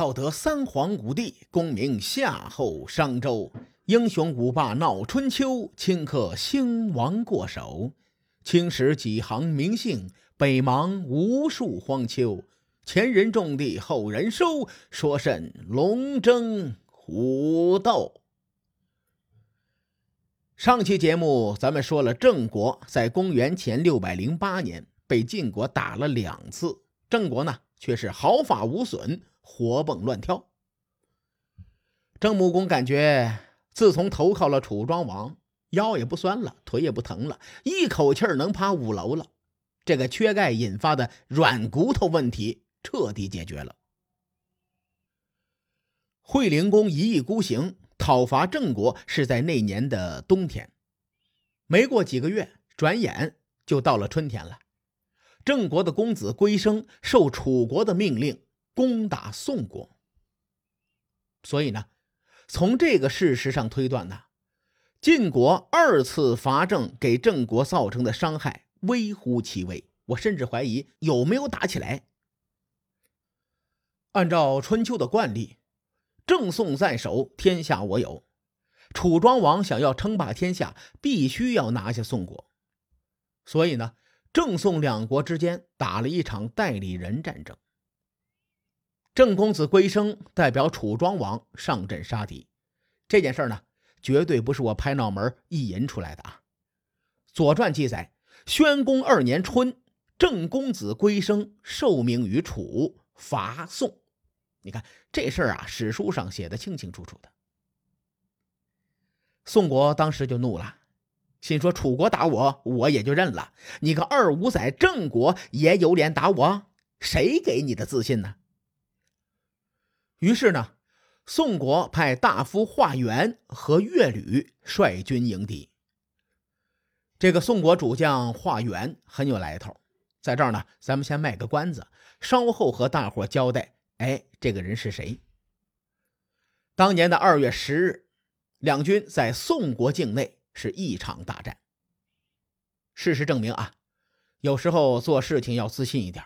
道德三皇五帝，功名夏后商周。英雄五霸闹春秋，顷刻兴亡过手。青史几行名姓，北邙无数荒丘。前人种地，后人收，说甚龙争虎斗？上期节目咱们说了，郑国在公元前六百零八年被晋国打了两次，郑国呢却是毫发无损，活蹦乱跳。郑穆公感觉。自从投靠了楚庄王，腰也不酸了，腿也不疼了，一口气儿能爬五楼了。这个缺钙引发的软骨头问题彻底解决了。惠灵公一意孤行讨伐郑国，是在那年的冬天。没过几个月，转眼就到了春天了。郑国的公子归生受楚国的命令攻打宋国，所以呢。从这个事实上推断呢，晋国二次伐郑给郑国造成的伤害微乎其微，我甚至怀疑有没有打起来。按照春秋的惯例，郑宋在手，天下我有。楚庄王想要称霸天下，必须要拿下宋国，所以呢，郑宋两国之间打了一场代理人战争。郑公子归生代表楚庄王上阵杀敌，这件事呢，绝对不是我拍脑门意淫出来的啊！《左传》记载，宣公二年春，郑公子归生受命于楚，伐宋。你看这事儿啊，史书上写的清清楚楚的。宋国当时就怒了，心说：楚国打我，我也就认了；你个二五仔郑国也有脸打我，谁给你的自信呢？于是呢，宋国派大夫华元和乐旅率军迎敌。这个宋国主将华元很有来头，在这儿呢，咱们先卖个关子，稍后和大伙交代。哎，这个人是谁？当年的二月十日，两军在宋国境内是一场大战。事实证明啊，有时候做事情要自信一点。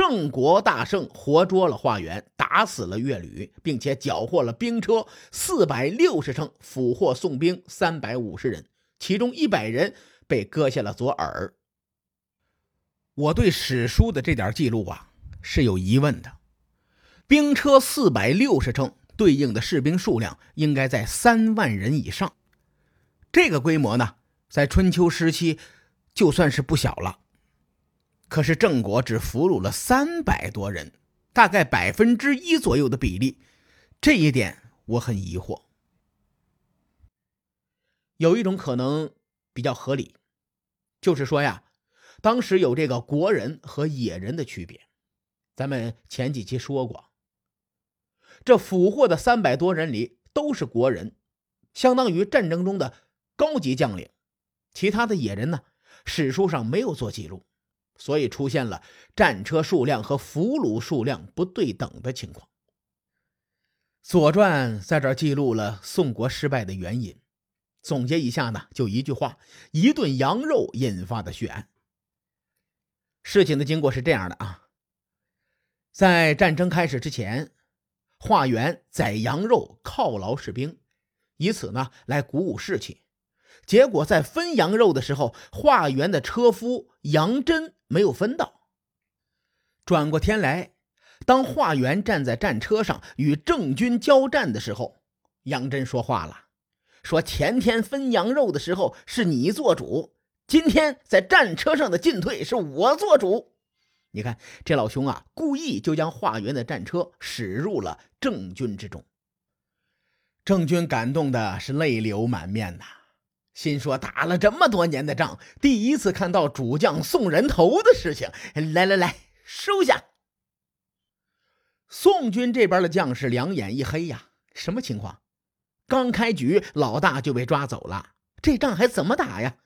郑国大胜，活捉了华元，打死了乐吕，并且缴获了兵车四百六十乘，俘获宋兵三百五十人，其中一百人被割下了左耳。我对史书的这点记录啊是有疑问的。兵车四百六十乘，对应的士兵数量应该在三万人以上，这个规模呢，在春秋时期就算是不小了。可是郑国只俘虏了三百多人，大概百分之一左右的比例，这一点我很疑惑。有一种可能比较合理，就是说呀，当时有这个国人和野人的区别。咱们前几期说过，这俘获的三百多人里都是国人，相当于战争中的高级将领。其他的野人呢，史书上没有做记录。所以出现了战车数量和俘虏数量不对等的情况。《左传》在这记录了宋国失败的原因，总结一下呢，就一句话：一顿羊肉引发的血案。事情的经过是这样的啊，在战争开始之前，华元宰羊肉犒劳士兵，以此呢来鼓舞士气。结果在分羊肉的时候，华元的车夫杨真没有分到。转过天来，当华元站在战车上与郑军交战的时候，杨真说话了，说前天分羊肉的时候是你做主，今天在战车上的进退是我做主。你看这老兄啊，故意就将华元的战车驶入了郑军之中。郑军感动的是泪流满面呐。心说打了这么多年的仗，第一次看到主将送人头的事情。来来来，收下。宋军这边的将士两眼一黑呀，什么情况？刚开局老大就被抓走了，这仗还怎么打呀？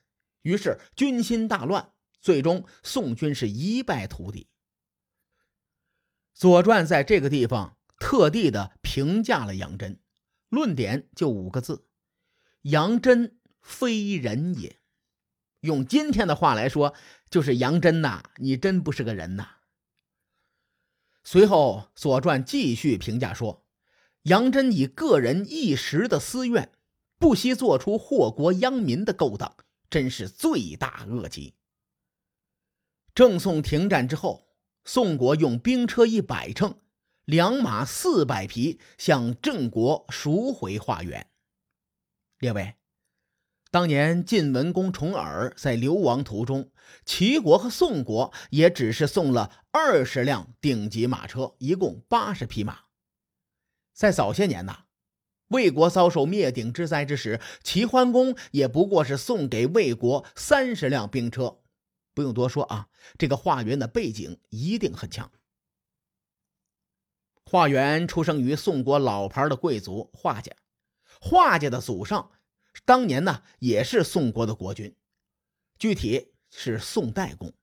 于是军心大乱，最终宋军是一败涂地。《左传》在这个地方特地的评价了杨真，论点就五个字：杨真。非人也，用今天的话来说，就是杨真呐，你真不是个人呐。随后，《左传》继续评价说：“杨真以个人一时的私怨，不惜做出祸国殃民的勾当，真是罪大恶极。”郑宋停战之后，宋国用兵车一百乘，良马四百匹，向郑国赎回化缘。列位。当年晋文公重耳在流亡途中，齐国和宋国也只是送了二十辆顶级马车，一共八十匹马。在早些年呐，魏国遭受灭顶之灾之时，齐桓公也不过是送给魏国三十辆兵车。不用多说啊，这个华元的背景一定很强。华元出生于宋国老牌的贵族华家，华家的祖上。当年呢，也是宋国的国君，具体是宋代公。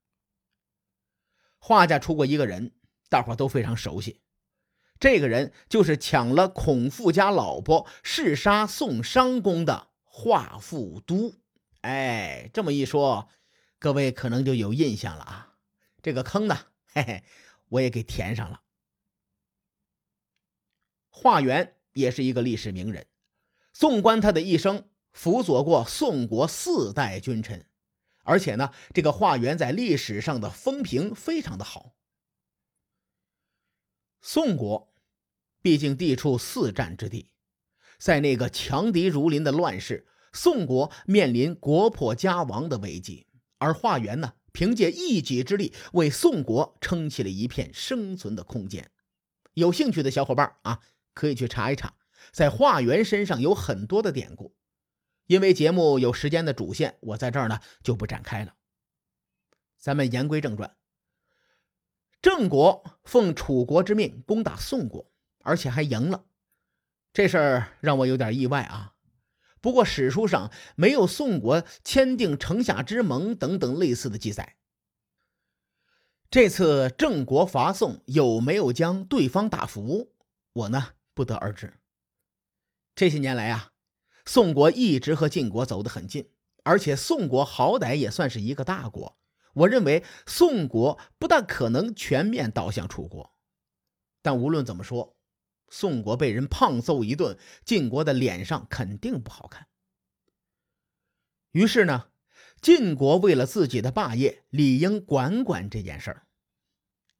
画家出过一个人，大伙都非常熟悉，这个人就是抢了孔父家老婆、弑杀宋商公的华富都。哎，这么一说，各位可能就有印象了啊。这个坑呢，嘿嘿，我也给填上了。华元也是一个历史名人，纵观他的一生。辅佐过宋国四代君臣，而且呢，这个华元在历史上的风评非常的好。宋国毕竟地处四战之地，在那个强敌如林的乱世，宋国面临国破家亡的危机，而华元呢，凭借一己之力为宋国撑起了一片生存的空间。有兴趣的小伙伴啊，可以去查一查，在华元身上有很多的典故。因为节目有时间的主线，我在这儿呢就不展开了。咱们言归正传，郑国奉楚国之命攻打宋国，而且还赢了，这事儿让我有点意外啊。不过史书上没有宋国签订城下之盟等等类似的记载。这次郑国伐宋有没有将对方打服，我呢不得而知。这些年来啊。宋国一直和晋国走得很近，而且宋国好歹也算是一个大国。我认为宋国不大可能全面倒向楚国。但无论怎么说，宋国被人胖揍一顿，晋国的脸上肯定不好看。于是呢，晋国为了自己的霸业，理应管管这件事儿。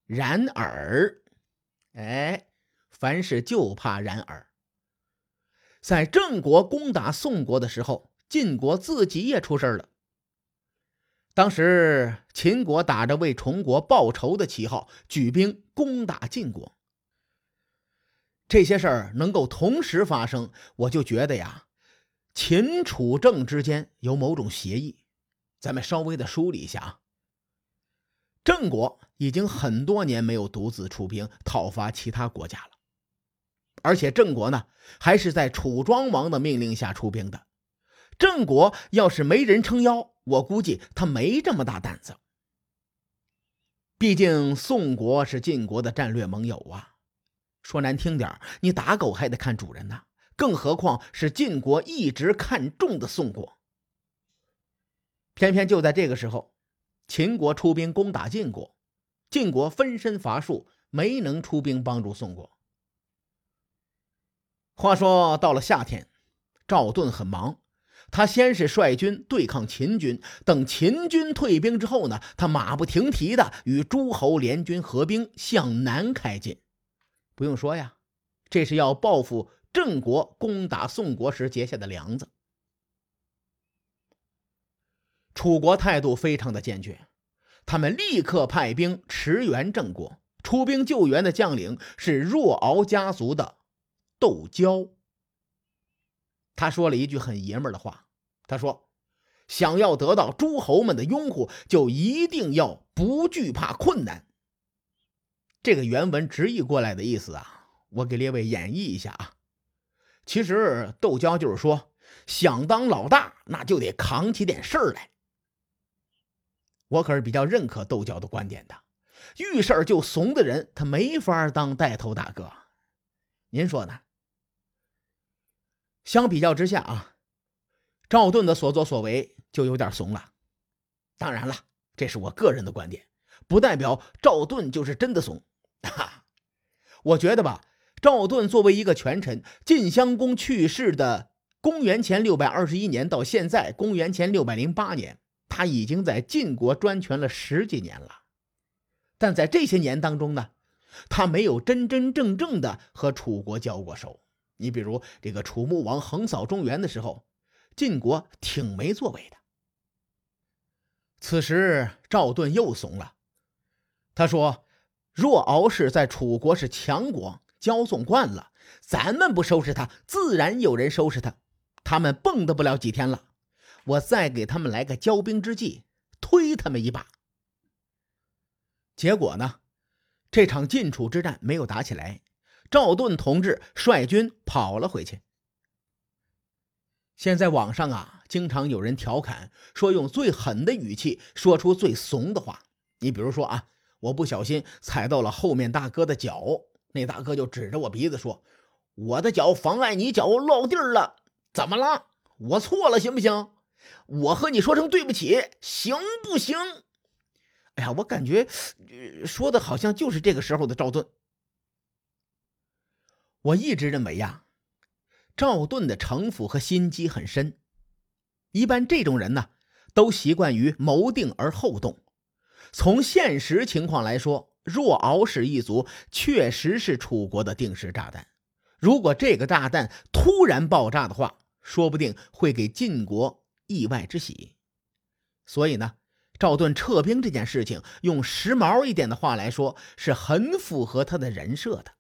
然而，哎，凡事就怕然而。在郑国攻打宋国的时候，晋国自己也出事了。当时秦国打着为崇国报仇的旗号，举兵攻打晋国。这些事儿能够同时发生，我就觉得呀，秦楚郑之间有某种协议。咱们稍微的梳理一下啊，郑国已经很多年没有独自出兵讨伐其他国家了。而且郑国呢，还是在楚庄王的命令下出兵的。郑国要是没人撑腰，我估计他没这么大胆子。毕竟宋国是晋国的战略盟友啊。说难听点你打狗还得看主人呢。更何况是晋国一直看重的宋国。偏偏就在这个时候，秦国出兵攻打晋国，晋国分身乏术，没能出兵帮助宋国。话说到了夏天，赵盾很忙。他先是率军对抗秦军，等秦军退兵之后呢，他马不停蹄的与诸侯联军合兵向南开进。不用说呀，这是要报复郑国攻打宋国时结下的梁子。楚国态度非常的坚决，他们立刻派兵驰援郑国。出兵救援的将领是若敖家族的。窦娇，他说了一句很爷们儿的话。他说：“想要得到诸侯们的拥护，就一定要不惧怕困难。”这个原文直译过来的意思啊，我给列位演绎一下啊。其实窦娇就是说，想当老大，那就得扛起点事儿来。我可是比较认可窦娇的观点的，遇事儿就怂的人，他没法当带头大哥。您说呢？相比较之下啊，赵盾的所作所为就有点怂了。当然了，这是我个人的观点，不代表赵盾就是真的怂。哈，我觉得吧，赵盾作为一个权臣，晋襄公去世的公元前六百二十一年到现在公元前六百零八年，他已经在晋国专权了十几年了。但在这些年当中呢，他没有真真正正的和楚国交过手。你比如这个楚穆王横扫中原的时候，晋国挺没作为的。此时赵盾又怂了，他说。若敖氏在楚国是强国，骄纵惯了，咱们不收拾他，自然有人收拾他。他们蹦跶不了几天了，我再给他们来个骄兵之计，推他们一把。结果呢，这场晋楚之战没有打起来，赵盾同志率军跑了回去。现在网上啊，经常有人调侃说，用最狠的语气说出最怂的话。你比如说啊。我不小心踩到了后面大哥的脚，那大哥就指着我鼻子说：“我的脚妨碍你脚落地了，怎么了？我错了，行不行？我和你说声对不起，行不行？”哎呀，我感觉说的好像就是这个时候的赵盾。我一直认为呀，赵盾的城府和心机很深，一般这种人呢，都习惯于谋定而后动。从现实情况来说，若敖氏一族确实是楚国的定时炸弹。如果这个炸弹突然爆炸的话，说不定会给晋国意外之喜。所以呢，赵盾撤兵这件事情，用时髦一点的话来说，是很符合他的人设的。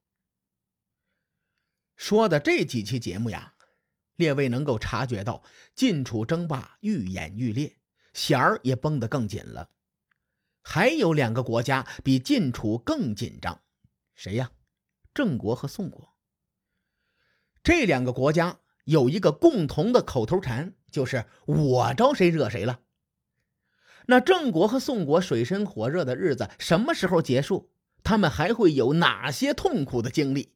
说的这几期节目呀，列位能够察觉到晋楚争霸愈演愈烈，弦儿也绷得更紧了。还有两个国家比晋楚更紧张，谁呀？郑国和宋国。这两个国家有一个共同的口头禅，就是“我招谁惹谁了”。那郑国和宋国水深火热的日子什么时候结束？他们还会有哪些痛苦的经历？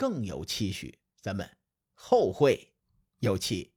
更有期许。咱们后会有期。